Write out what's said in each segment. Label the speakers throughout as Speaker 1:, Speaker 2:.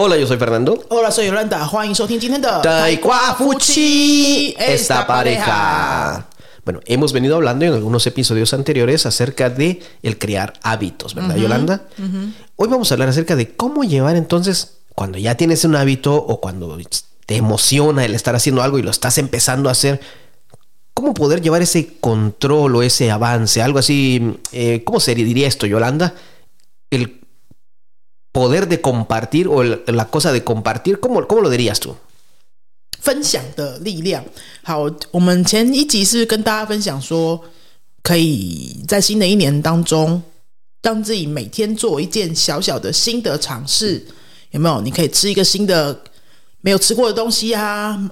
Speaker 1: Hola, yo soy Fernando.
Speaker 2: Hola, soy Yolanda.
Speaker 1: Juan Fuchi. Esta pareja. Bueno, hemos venido hablando en algunos episodios anteriores acerca de el crear hábitos, ¿verdad, Yolanda? Hoy vamos a hablar acerca de cómo llevar entonces cuando ya tienes un hábito o cuando te emociona el estar haciendo algo y lo estás empezando a hacer, cómo poder llevar ese control o ese avance, algo así, eh, ¿cómo se diría esto, Yolanda? El poder de compartir o el- la cosa de compartir, ¿cómo, cómo lo dirías tú?
Speaker 2: 分享的力量。好，我们前一集是跟大家分享说，可以在新的一年当中，让自己每天做一件小小的新的尝试，有没有？你可以吃一个新的没有吃过的东西啊，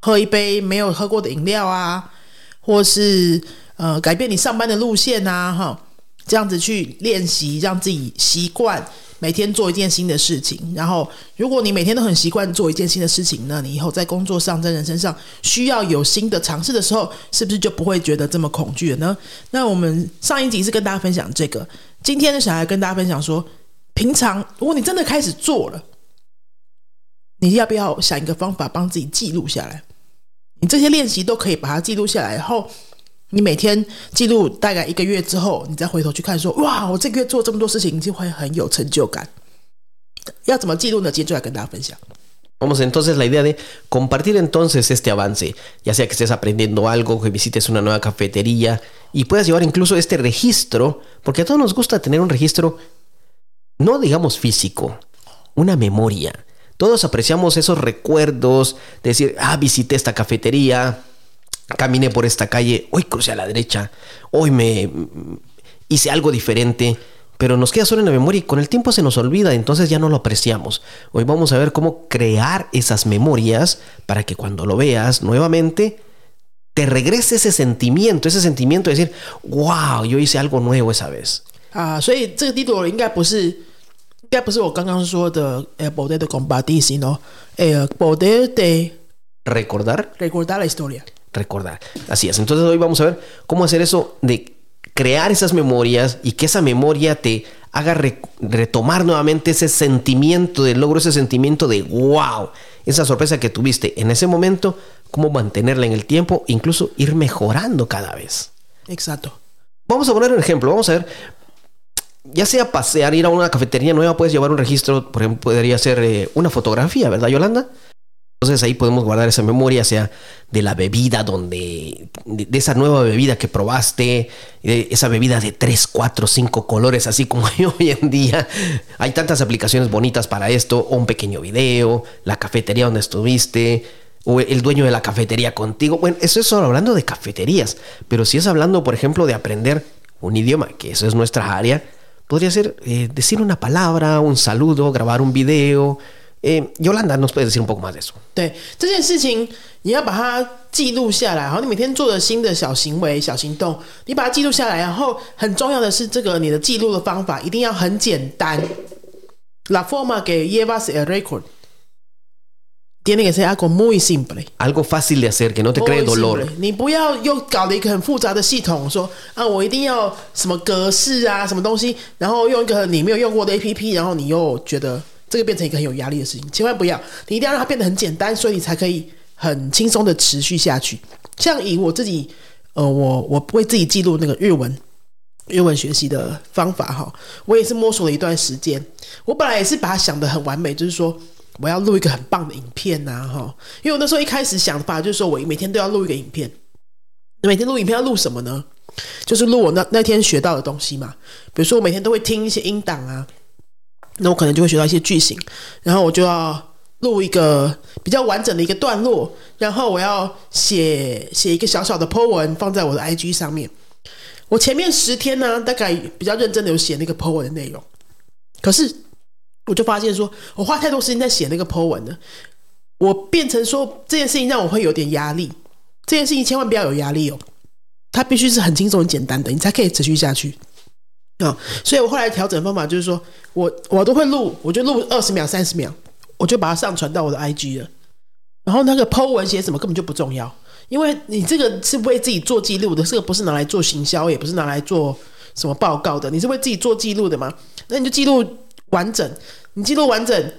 Speaker 2: 喝一杯没有喝过的饮料啊， 或是呃改变你上班的路线啊，哈，这样子去练习，让自己习惯每天做一件新的事情。然后，如果你每天都很习惯做一件新的事情，那你以后在工作上、在人生上需要有新的尝试的时候，是不是就不会觉得这么恐惧了呢？那我们上一集是跟大家分享这个，今天呢，想来跟大家分享说，平常如果你真的开始做了，你要不要想一个方法帮自己记录下来？你这些练习都可以把它记录下来，然后你每天记录大概一个月之后，你再回头去看说，哇，我这个月做这么多事情，就会很有成就感。要怎么记录呢？今天就来跟大家分享。
Speaker 1: Vamos entonces la idea de compartir entonces este avance, ya sea que estés aprendiendo algo, que visites una nueva cafetería y puedas llevar incluso este registro, porque a todos nos gusta tener un registro, no digamos físico, una memoria. Todos apreciamos esos recuerdos de decir, ah, visité esta cafetería, caminé por esta calle, hoy crucé a la derecha, hoy me mm, hice algo diferente, pero nos queda solo en la memoria y con el tiempo se nos olvida, entonces ya no lo apreciamos. Hoy vamos a ver cómo crear esas memorias para que cuando lo veas nuevamente te regrese ese sentimiento, ese sentimiento de decir, wow, yo hice algo nuevo esa vez.
Speaker 2: 啊，所以这个 título 应该不是，应 该不是我刚刚说的，呃，poder de compartir sino 呃，poder de
Speaker 1: Recordar,
Speaker 2: recordar la historia。
Speaker 1: recordar. Así es. Entonces hoy vamos a ver cómo hacer eso de crear esas memorias y que esa memoria te haga re- retomar nuevamente ese sentimiento de logro, ese sentimiento de wow, esa sorpresa que tuviste en ese momento, cómo mantenerla en el tiempo, incluso ir mejorando cada vez.
Speaker 2: Exacto。
Speaker 1: Vamos a poner un ejemplo, vamos a ver, ya sea pasear, ir a una cafetería nueva, puedes llevar un registro, por ejemplo, podría ser eh, una fotografía, ¿verdad, Yolanda? Entonces ahí podemos guardar esa memoria, sea de la bebida, donde, de, de esa nueva bebida que probaste, de esa bebida de 3, 4, 5 colores, así como hay hoy en día. Hay tantas aplicaciones bonitas para esto, o un pequeño video, la cafetería donde estuviste, o el dueño de la cafetería contigo. Bueno, eso es solo hablando de cafeterías, pero si es hablando, por ejemplo, de aprender un idioma, que eso es nuestra área, podría ser eh, decir una palabra, un saludo, grabar un video. Eh, Yolanda, ¿nos puedes decir un poco más de eso?
Speaker 2: 对这件事情，你要把它记录下来，然后你每天做的新的小行为、小行动，你把它记录下来。然后很重要的是，这个你的记录的方法一定要很简单。La forma que llevas el récord tiene que ser algo muy simple。
Speaker 1: Algo fácil de hacer, que no te cree dolor.
Speaker 2: simple 你不要又搞了一个很复杂的系统，说啊，我一定要什么格式啊，什么东西，然后用一个你没有用过的 A P P，然后你又觉得这个变成一个很有压力的事情，千万不要，你一定要让它变得很简单，所以你才可以很轻松的持续下去。像以我自己，呃，我我为自己记录那个日文。日文学习的方法哈，我也是摸索了一段时间。我本来也是把它想的很完美，就是说我要录一个很棒的影片呐、哈。因为我那时候一开始想法就是说我每天都要录一个影片，每天录影片要录什么呢？就是录我那那天学到的东西嘛。比如说我每天都会听一些音档啊，那我可能就会学到一些句型，然后我就要录一个比较完整的一个段落，然后我要写写一个小小的 po 文放在我的 IG 上面。我前面十天呢，大概比较认真的有写那个 po 文的内容，可是我就发现说，我花太多时间在写那个 po 文了，我变成说这件事情让我会有点压力。这件事情千万不要有压力哦，它必须是很轻松、很简单的，你才可以持续下去。啊、所以我后来调整方法就是说，我我都会录，我就录二十秒、三十秒，我就把它上传到我的 IG 了。然后那个 Po 文写什么根本就不重要，因为你这个是为自己做记录的，这个不是拿来做行销，也不是拿来做什么报告的，你是为自己做记录的吗？那你就记录完整，你记录完整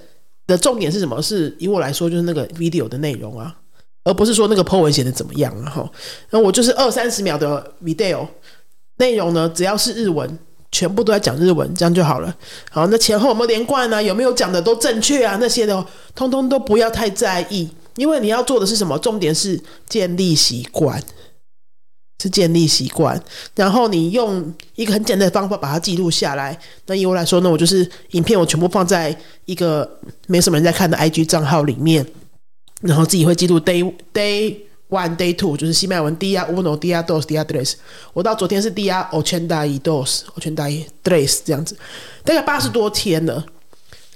Speaker 2: 的重点是什么？是以我来说，就是那个 video 的内容啊，而不是说那个 po 文写的怎么样啊。哈，那我就是二三十秒的 video 内容呢，只要是日文。全部都在讲日文，这样就好了。好，那前后有没有连贯呢？有没有讲的都正确啊？那些的，通通都不要太在意，因为你要做的是什么？重点是建立习惯，是建立习惯。然后你用一个很简单的方法把它记录下来。那以我来说呢，我就是影片我全部放在一个没什么人在看的 IG 账号里面，然后自己会记录 day day。One day two 就是西麦文 dia uno dia dos dia tres，我到昨天是 dia ochenta y dos ochenta y tres 这样子，大概八十多天了。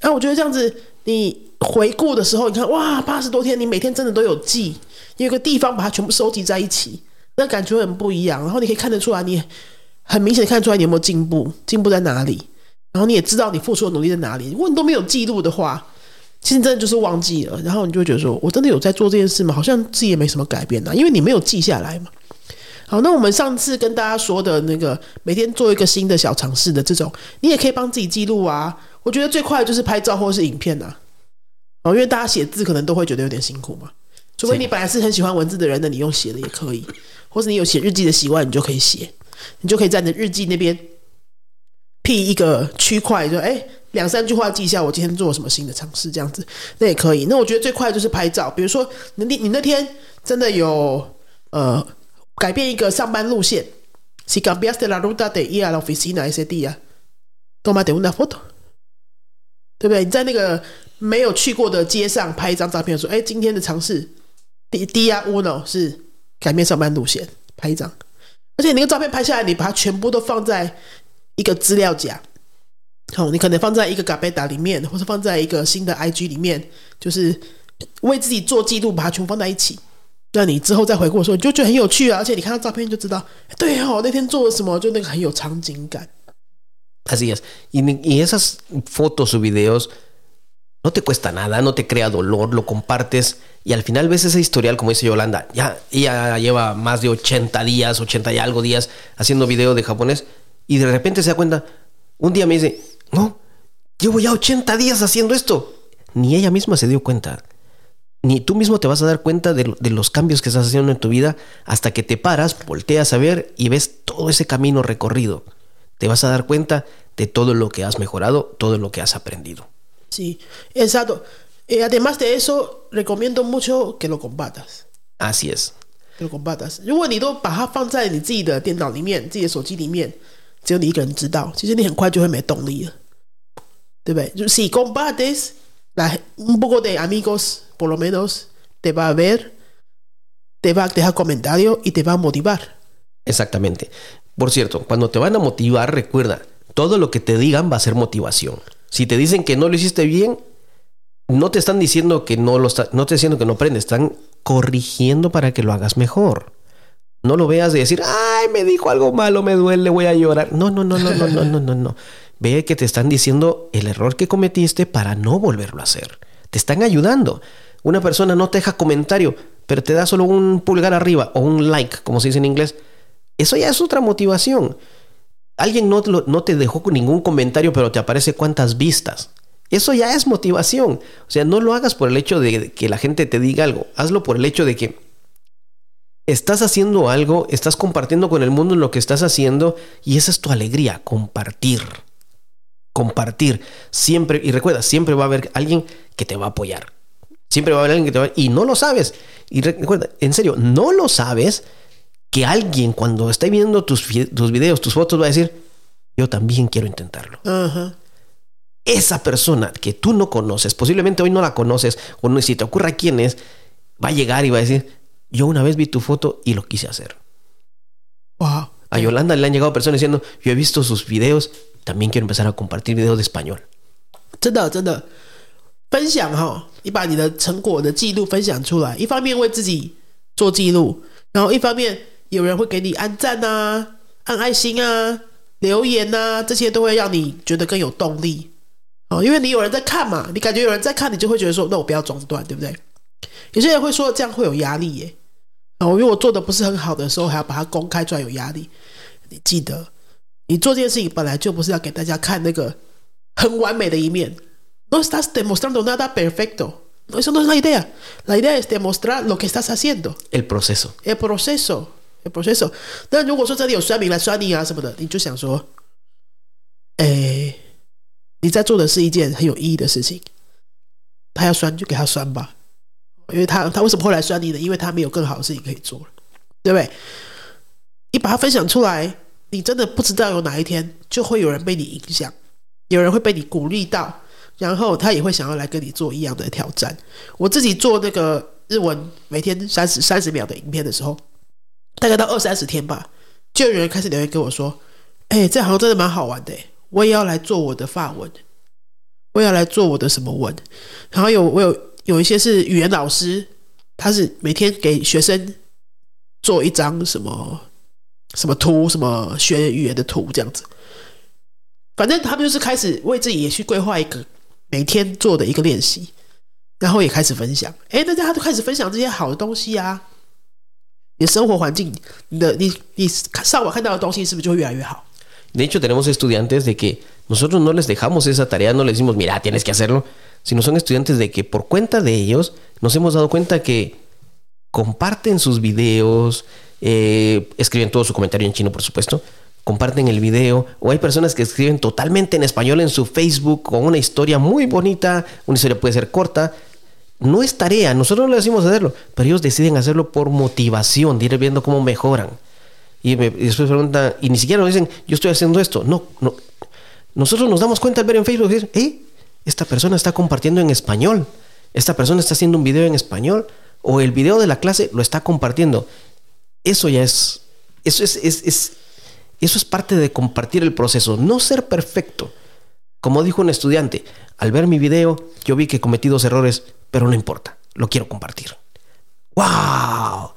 Speaker 2: 然后我觉得这样子，你回顾的时候，你看哇，八十多天，你每天真的都有记，有个地方把它全部收集在一起，那感觉很不一样。然后你可以看得出来，你很明显看出来你有没有进步，进步在哪里，然后你也知道你付出的努力在哪里。如果你都没有记录的话，其实真的就是忘记了，然后你就会觉得说，我真的有在做这件事吗？好像自己也没什么改变啊，因为你没有记下来嘛。好，那我们上次跟大家说的那个每天做一个新的小尝试的这种，你也可以帮自己记录啊。我觉得最快的就是拍照或是影片呐。哦，因为大家写字可能都会觉得有点辛苦嘛。除非你本来是很喜欢文字的人，那你用写的也可以，或者你有写日记的习惯，你就可以写，你就可以在你的日记那边辟一个区块，就哎。两三句话记一下，我今天做了什么新的尝试，这样子那也可以。那我觉得最快就是拍照，比如说你你那天真的有呃改变一个上班路线，si cambiaste la ruta de ir a la oficina ese día，tómate una foto，对不对？你在那个没有去过的街上拍一张照片，说哎，今天的尝试第第一 uno 是改变上班路线，拍一张，而且你那个照片拍下来，你把它全部都放在一个资料夹。好，你可能放在一个 Gabeta 里面，或者放在一个新的 IG 里面，就是为自己做记录，把它全部放在一起。那你之后再回顾的时候，你就觉得很有趣啊！而且你看到照片就知道，对哦，那天做了什么，就那个很有场景感。
Speaker 1: Así es. Y y esas fotos o videos no te cuesta nada, no te crea dolor, lo compartes y al final ves ese historial, como dice Yolanda. Ya ella lleva más de 80 días, 80 y algo días haciendo video de japonés y de repente se da cuenta. Un día me dice, no, llevo ya 80 días haciendo esto. Ni ella misma se dio cuenta. Ni tú mismo te vas a dar cuenta de, los cambios que estás haciendo en tu vida hasta que te paras, volteas a ver y ves todo ese camino recorrido. Te vas a dar cuenta de todo lo que has mejorado, todo lo que has aprendido.
Speaker 2: Sí, exacto. Eh, además de eso, recomiendo mucho que lo combatas.
Speaker 1: Así es.
Speaker 2: Que lo combatas. 如果你都把它放在你自己的电脑里面、自己的手机里面，只有你一个人知道，其实你很快就会没动力了，对不对？就 si combates la un poco de amigos, por lo menos te va a ver, te va a dejar comentarios y te va a motivar.
Speaker 1: Exactamente. Por cierto, cuando te van a motivar, recuerda, todo lo que te digan va a ser motivación. Si te dicen que no lo hiciste bien, no te están diciendo que no lo está, no te diciendo que no aprendes, están corrigiendo para que lo hagas mejor. No lo veas de decir, ay, me dijo algo malo, me duele, voy a llorar. No, no, no, no, no, no, no, no, no. Ve que te están diciendo el error que cometiste para no volverlo a hacer. Te están ayudando. Una persona no te deja comentario, pero te da solo un pulgar arriba o un like, como se dice en inglés. Eso ya es otra motivación. Alguien no, no te dejó ningún comentario, pero te aparece cuántas vistas. Eso ya es motivación. O sea, no lo hagas por el hecho de que la gente te diga algo. Hazlo por el hecho de que estás haciendo algo, estás compartiendo con el mundo lo que estás haciendo y esa es tu alegría, compartir. Compartir. Siempre, y recuerda, siempre va a haber alguien que te va a apoyar. Siempre va a haber alguien que te va a... Y no lo sabes. Y recuerda, en serio, no lo sabes que alguien cuando esté viendo tus, tus videos, tus fotos, va a decir, yo también quiero intentarlo Esa persona que tú no conoces, posiblemente hoy no la conoces, o no, si te ocurra quién es, va a llegar y va a decir, yo una vez vi tu foto y lo quise hacer.
Speaker 2: Wow.
Speaker 1: A Yolanda le han llegado personas diciendo, yo he visto sus videos, también quiero empezar a compartir videos de español.
Speaker 2: 真的真的，分享哈，你把你的成果的记录分享出来，一方面为自己做记录，然后一方面有人会给你按赞啊、按爱心啊、留言啊，这些都会让你觉得更有动力 哦，因为你有人在看嘛，你感觉有人在看，你就会觉得说，那我不要中断，对不对？有些人会说这样会有压力耶。哦，因为我做的不是很好的时候，还要把它公开出来，有压力。你记得，你做这件事情本来就不是要给大家看那个很完美的一面。No estás demostrando nada perfecto. Eso no es la idea. La idea es demostrar lo que estás haciendo.
Speaker 1: El proceso.
Speaker 2: El proceso. El proceso. 那如果说这里有酸民来酸你啊什么的，你就想说，哎，你在做的是一件很有意义的事情。他要酸就给他酸吧，因为他他为什么会来酸你呢？因为他没有更好的事情可以做了，对不对？你把它分享出来，你真的不知道有哪一天就会有人被你影响，有人会被你鼓励到，然后他也会想要来跟你做一样的挑战。我自己做那个日文每天三十三十秒的影片的时候，大概到二三十天吧，就有人开始留言跟我说：“哎，这好像真的蛮好玩的，我也要来做我的发文。”我也要来做我的什么文，然后有我有有一些是语言老师，他是每天给学生做一张什么什么图，什么学语言的图这样子。反正他们就是开始为自己也去规划一个每天做的一个练习，然后也开始分享。哎，大家都开始分享这些好的东西啊！你的生活环境，你的你你上网看到的东西，是不是就会越来越好
Speaker 1: ？De hecho, tenemos estudiantes de que Nosotros no les dejamos esa tarea, no les decimos, mira, tienes que hacerlo, sino son estudiantes de que por cuenta de ellos nos hemos dado cuenta que comparten sus videos, eh, escriben todo su comentario en chino, por supuesto, comparten el video, o hay personas que escriben totalmente en español en su Facebook con una historia muy bonita, una historia puede ser corta. No es tarea, nosotros no les decimos hacerlo, pero ellos deciden hacerlo por motivación, de ir viendo cómo mejoran. Y, me, después preguntan, y ni siquiera nos dicen, yo estoy haciendo esto. No, no, nosotros nos damos cuenta al ver en Facebook, decir, ¿eh? Esta persona está compartiendo en español. Esta persona está haciendo un video en español. O el video de la clase lo está compartiendo. Eso ya es. Eso es, es, eso es parte de compartir el proceso. No ser perfecto. Como dijo un estudiante, al ver mi video, yo vi que cometí dos errores, pero no importa. Lo quiero compartir. ¡Wow!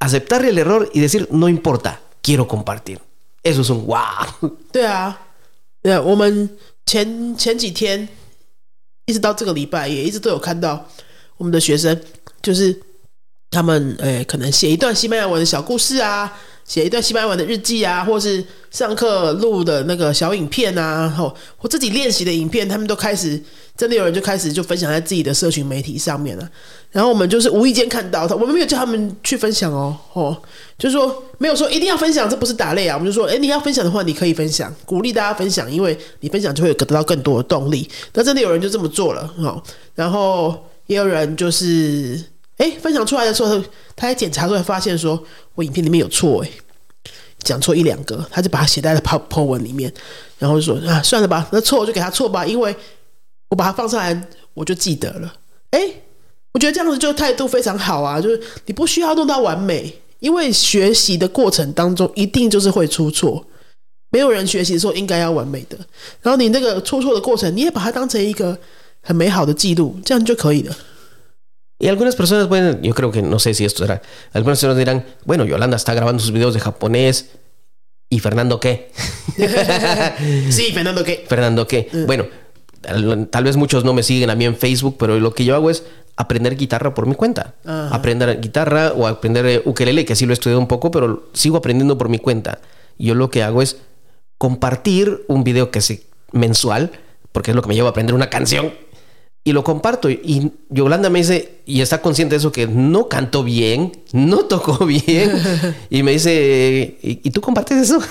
Speaker 1: Aceptar el error y decir, no importa, quiero compartir. Eso es un wow.
Speaker 2: 对，我们前前几天一直到这个礼拜，也一直都有看到我们的学生，就是他们诶，可能写一段西班牙文的小故事啊。写一段西班牙文的日记啊，或是上课录的那个小影片啊，后或自己练习的影片，他们都开始真的有人就开始就分享在自己的社群媒体上面了。然后我们就是无意间看到他，我们没有叫他们去分享哦，哦，就是说没有说一定要分享，这不是打擂啊。我们就说，哎，你要分享的话，你可以分享，鼓励大家分享，因为你分享就会得到更多的动力。那真的有人就这么做了，哦，然后也有人就是。哎，分享出来的时候，他还检查出来，发现说我影片里面有错，哎，讲错一两个，他就把它写在了 po 文里面，然后就说啊，算了吧，那错我就给他错吧，因为我把它放上来，我就记得了。哎，我觉得这样子就态度非常好啊，就是你不需要弄到完美，因为学习的过程当中一定就是会出错，没有人学习的时候应该要完美的。然后你那个出错的过程，你也把它当成一个很美好的记录，这样就可以了。
Speaker 1: Y algunas personas pueden, yo creo que no sé si esto será, algunas personas dirán, bueno, Yolanda está grabando sus videos de japonés y Fernando qué.
Speaker 2: sí, Fernando qué.
Speaker 1: Fernando qué. Mm. Bueno, tal, vez muchos no me siguen a mí en Facebook, pero lo que yo hago es aprender guitarra por mi cuenta. Aprender guitarra o aprender eh, ukelele, que así lo he estudiado un poco, pero sigo aprendiendo por mi cuenta. Yo lo que hago es compartir un video que es mensual, porque es lo que me lleva a aprender una canción y lo comparto. Y Yolanda me dice, y está consciente de eso, que no cantó bien, no tocó bien. Y me dice, ¿y, tú compartes eso?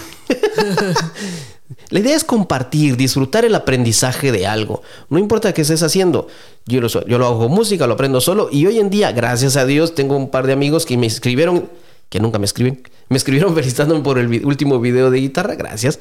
Speaker 1: La idea es compartir, disfrutar el aprendizaje de algo. No importa qué estés haciendo. Yo lo, yo lo hago música, lo aprendo solo. Y hoy en día, gracias a Dios, tengo un par de amigos que me escribieron, que nunca me escriben, me escribieron felicitándome por el último video de guitarra. Gracias.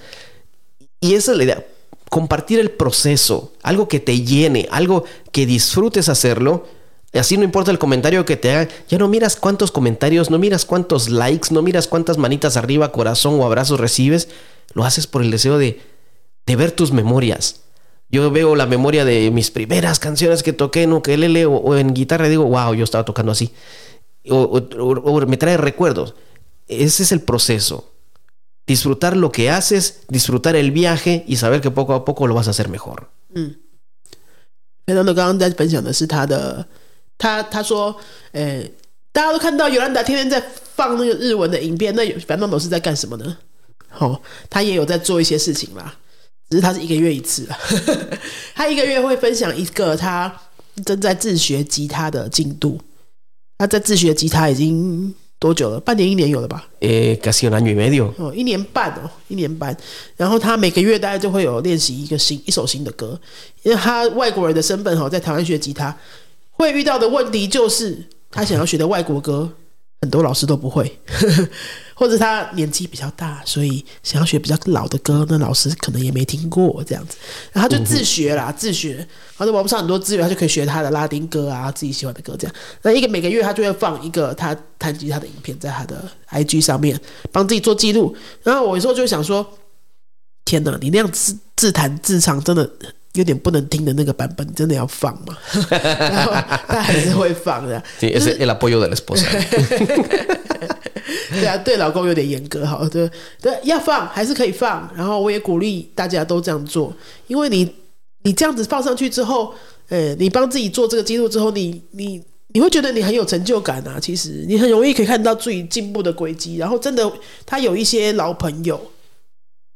Speaker 1: Y esa es la idea compartir el proceso, algo que te llene, algo que disfrutes hacerlo. Así no importa el comentario que te hagan, ya no miras cuántos comentarios, no miras cuántos likes, no miras cuántas manitas arriba, corazón o abrazos recibes, lo haces por el deseo de, de ver tus memorias. Yo veo la memoria de mis primeras canciones que toqué en ukelele o, o en guitarra y digo, wow, yo estaba tocando así. o me trae recuerdos. Ese es el proceso disfrutar lo que haces, disfrutar el viaje y saber que poco a poco lo vas a hacer mejor.
Speaker 2: 嗯反正刚刚在分享的是他的，他他说，呃，大家都看到尤兰达天天在放那个日文的影片，那 Fernando 是在干什么呢？哦，他也有在做一些事情啦，只是他是一个月一次啊，他一个月会分享一个他正在自学吉他的进度。他在自学吉他已经多久了？半年、一年有了吧
Speaker 1: ？Eh, casi un año y medio.
Speaker 2: 哦，一年半哦，一年半。然后他每个月大概就会有练习一个新一首新的歌，因为他外国人的身份哈，在台湾学吉他会遇到的问题就是，他想要学的外国歌，很多老师都不会，或者他年纪比较大，所以想要学比较老的歌，那老师可能也没听过这样子，然后他就自学啦，自学，然后在网上很多资源，他就可以学他的拉丁歌啊，自己喜欢的歌这样。那一个每个月他就会放一个他弹吉他的影片在他的 IG 上面，帮自己做记录。然后我有时候就会想说，天哪，你那样自自弹自唱，真的有点不能听的那个版本，真的要放吗？然后他还是会放的。
Speaker 1: Es el apoyo de la esposa.
Speaker 2: 对啊，对老公有点严格，好，对对，要放还是可以放。然后我也鼓励大家都这样做，因为你你这样子放上去之后，呃，你帮自己做这个记录之后，你你你会觉得你很有成就感啊。其实你很容易可以看到自己进步的轨迹。然后真的，他有一些老朋友。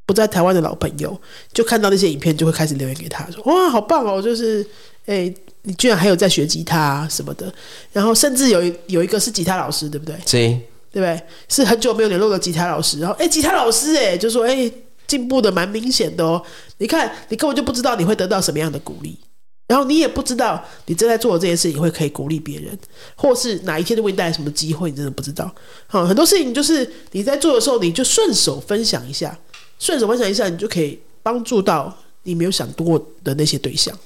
Speaker 2: 不在台湾的老朋友就看到那些影片，就会开始留言给他说：“哇，好棒哦！就是，哎、你居然还有在学吉他、什么的。”然后甚至有一有一个是吉他老师，对不对
Speaker 1: ？Sí.
Speaker 2: 对不对？是很久没有联络的吉他老师，然后哎，吉他老师哎，就说哎，进步的蛮明显的哦。你看，你根本就不知道你会得到什么样的鼓励，然后你也不知道你正在做的这件事情会可以鼓励别人，或是哪一天就会带来什么机会，你真的不知道。好，很多事情就是你在做的时候，你就顺手分享一下，顺手分享一下，你就可以帮助到你没有想过的那些对象。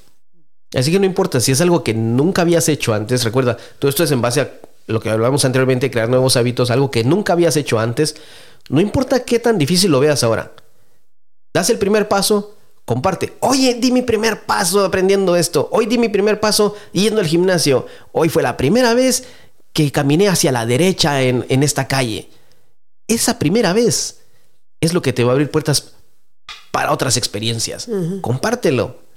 Speaker 1: Lo que hablábamos anteriormente, crear nuevos hábitos, algo que nunca habías hecho antes, no importa qué tan difícil lo veas ahora. Das el primer paso, comparte. Oye, di mi primer paso aprendiendo esto. Hoy di mi primer paso yendo al gimnasio. Hoy fue la primera vez que caminé hacia la derecha en, en esta calle. Esa primera vez es lo que te va a abrir puertas para otras experiencias. Compártelo.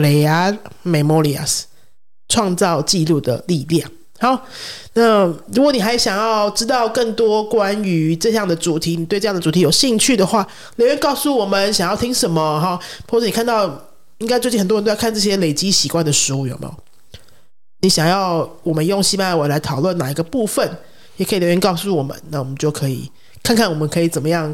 Speaker 1: crear memorias，
Speaker 2: 创造记录的力量。好，那如果你还想要知道更多关于这样的主题，你对这样的主题有兴趣的话，留言告诉我们想要听什么哈，或者你看到，应该最近很多人都在看这些累积习惯的书，有没有？你想要我们用西班牙文来讨论哪一个部分，也可以留言告诉我们，那我们就可以看看我们可以怎么样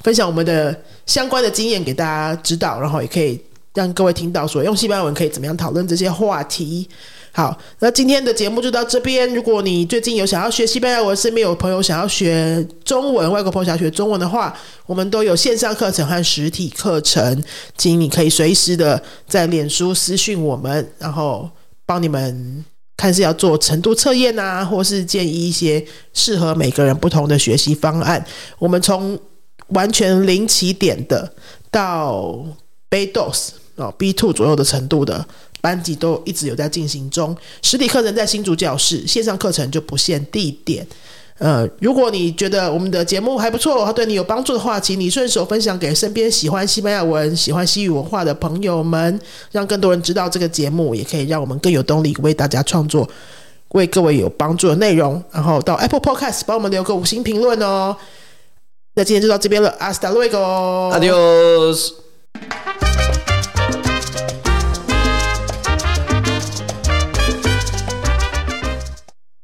Speaker 2: 分享我们的相关的经验给大家知道，然后也可以让各位听到说用西班牙文可以怎么样讨论这些话题。好，那今天的节目就到这边。如果你最近有想要学西班牙文，身边有朋友想要学中文，外国朋友想要学中文的话，我们都有线上课程和实体课程，请你可以随时的在脸书私讯我们，然后帮你们看是要做程度测验啊，或是建议一些适合每个人不同的学习方案。我们从完全零起点的到 Bados 哦 B two 左右的程度的班级都一直有在进行中。实体课程在新竹教室，线上课程就不限地点。呃，如果你觉得我们的节目还不错，它对你有帮助的话，请你顺手分享给身边喜欢西班牙文、喜欢西语文化的朋友们，让更多人知道这个节目，也可以让我们更有动力为大家创作为各位有帮助的内容。然后到 Apple Podcast 帮我们留个五星评论哦。那今天就到这边了，Hasta luego。
Speaker 1: Adiós.